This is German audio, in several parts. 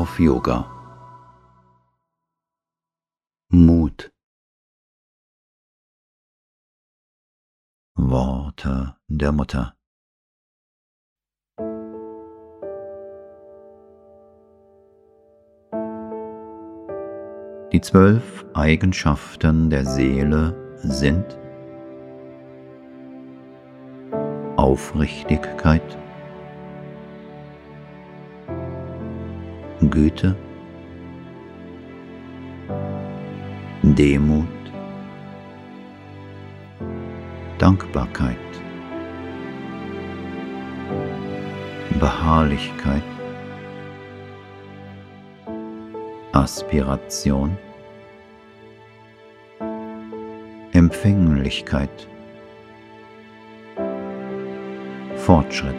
auf Yoga. Mut. Worte der Mutter. Die zwölf Eigenschaften der Seele sind Aufrichtigkeit, Güte, Demut, Dankbarkeit, Beharrlichkeit, Aspiration, Empfänglichkeit, Fortschritt,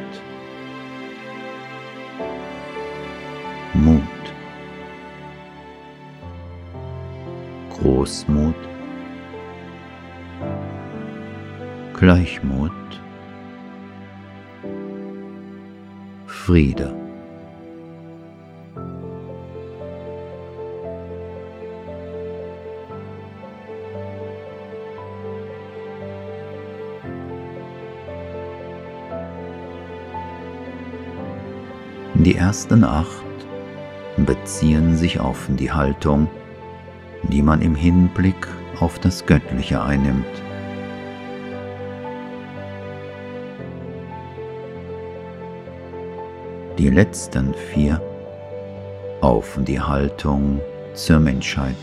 Großmut, Gleichmut, Friede. Die ersten acht beziehen sich auf die Haltung, die man im Hinblick auf das Göttliche einnimmt. Die letzten vier auf die Haltung zur Menschheit.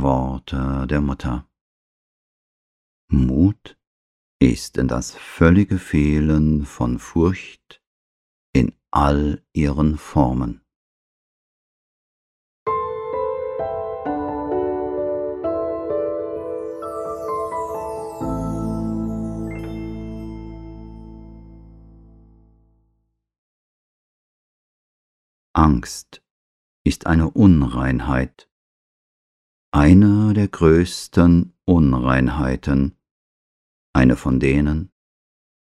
Worte der Mutter. Mut ist das völlige Fehlen von Furcht in all ihren Formen. Angst ist eine Unreinheit, eine der größten Unreinheiten, eine von denen,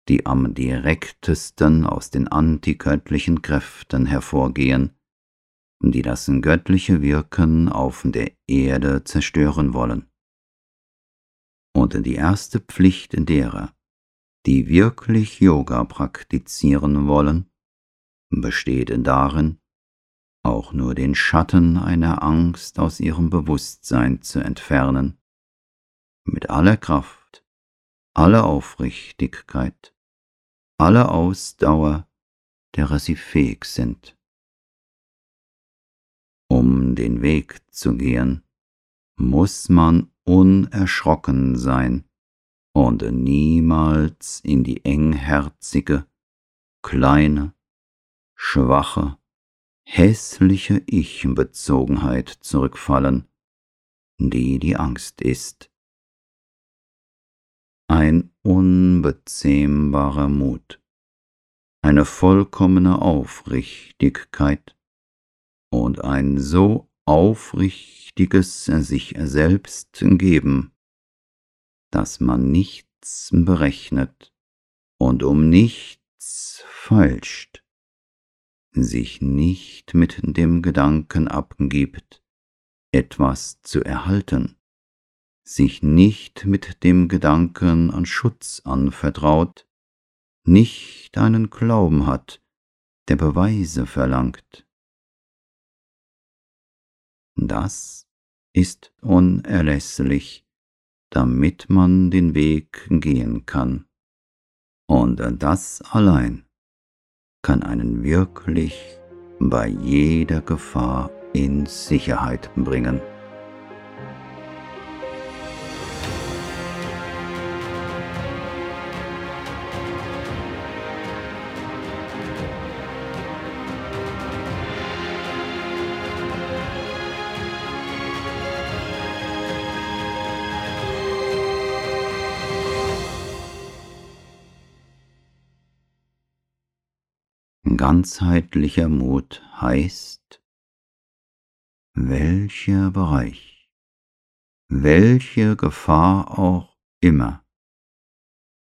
die am direktesten aus den antigöttlichen Kräften hervorgehen, die das göttliche Wirken auf der Erde zerstören wollen. Und die erste Pflicht derer, die wirklich Yoga praktizieren wollen, besteht darin, auch nur den Schatten einer Angst aus ihrem Bewusstsein zu entfernen, mit aller Kraft, aller Aufrichtigkeit, aller Ausdauer, derer sie fähig sind. Um den Weg zu gehen, muss man unerschrocken sein und niemals in die engherzige, kleine, schwache, hässliche Ich-Bezogenheit zurückfallen, die die Angst ist. Ein unbezähmbarer Mut, eine vollkommene Aufrichtigkeit und ein so aufrichtiges sich selbst geben, dass man nichts berechnet und um nichts feilscht sich nicht mit dem Gedanken abgibt, etwas zu erhalten, sich nicht mit dem Gedanken an Schutz anvertraut, nicht einen Glauben hat, der Beweise verlangt. Das ist unerlässlich, damit man den Weg gehen kann. Und das allein kann einen wirklich bei jeder Gefahr in Sicherheit bringen. Ganzheitlicher Mut heißt, welcher Bereich, welche Gefahr auch immer,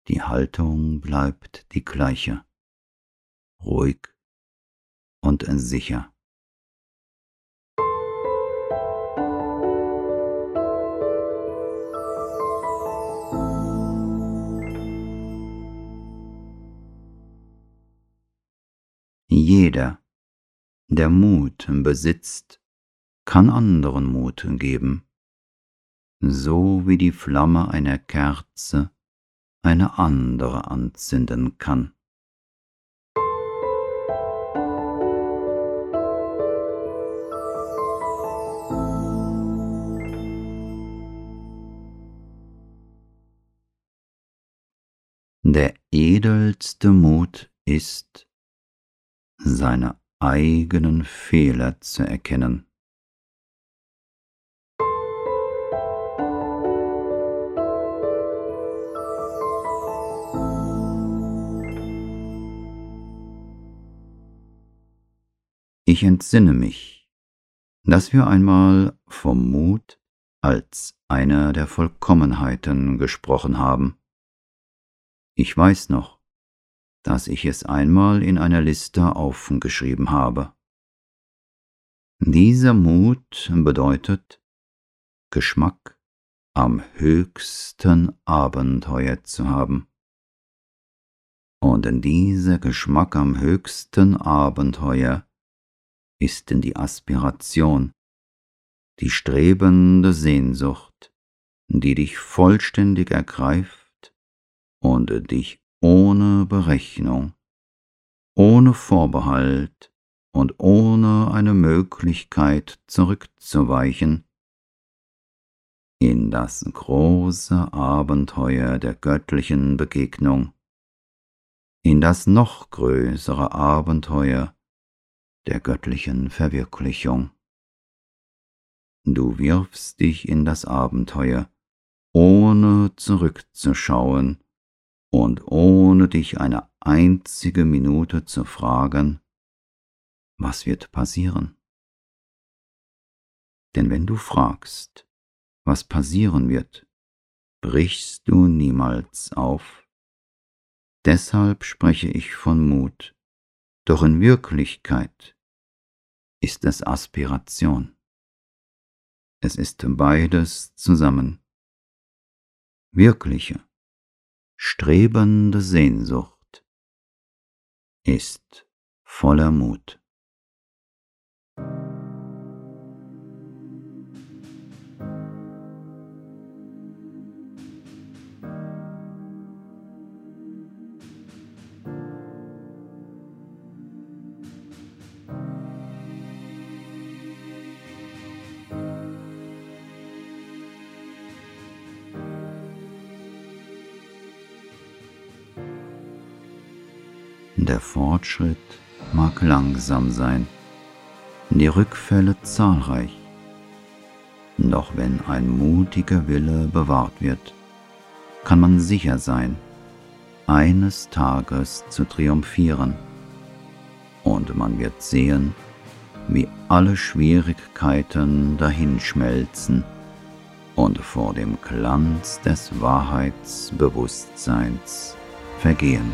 die Haltung bleibt die gleiche, ruhig und sicher. Jeder, der Mut besitzt, kann anderen Mut geben, so wie die Flamme einer Kerze eine andere anzünden kann. Der edelste Mut ist, seine eigenen Fehler zu erkennen. Ich entsinne mich, dass wir einmal vom Mut als einer der Vollkommenheiten gesprochen haben. Ich weiß noch, dass ich es einmal in einer Liste aufgeschrieben habe. Dieser Mut bedeutet, Geschmack am höchsten Abenteuer zu haben. Und dieser Geschmack am höchsten Abenteuer ist in die Aspiration, die strebende Sehnsucht, die dich vollständig ergreift und dich ohne Berechnung, ohne Vorbehalt und ohne eine Möglichkeit zurückzuweichen, in das große Abenteuer der göttlichen Begegnung, in das noch größere Abenteuer der göttlichen Verwirklichung. Du wirfst dich in das Abenteuer, ohne zurückzuschauen und ohne dich eine einzige Minute zu fragen, was wird passieren? Denn wenn du fragst, was passieren wird, brichst du niemals auf. Deshalb spreche ich von Mut, doch in Wirklichkeit ist es Aspiration. Es ist beides zusammen. Wirkliche, strebende Sehnsucht ist voller Mut. Der Fortschritt mag langsam sein, die Rückfälle zahlreich. Doch wenn ein mutiger Wille bewahrt wird, kann man sicher sein, eines Tages zu triumphieren. Und man wird sehen, wie alle Schwierigkeiten dahinschmelzen und vor dem Glanz des Wahrheitsbewusstseins vergehen.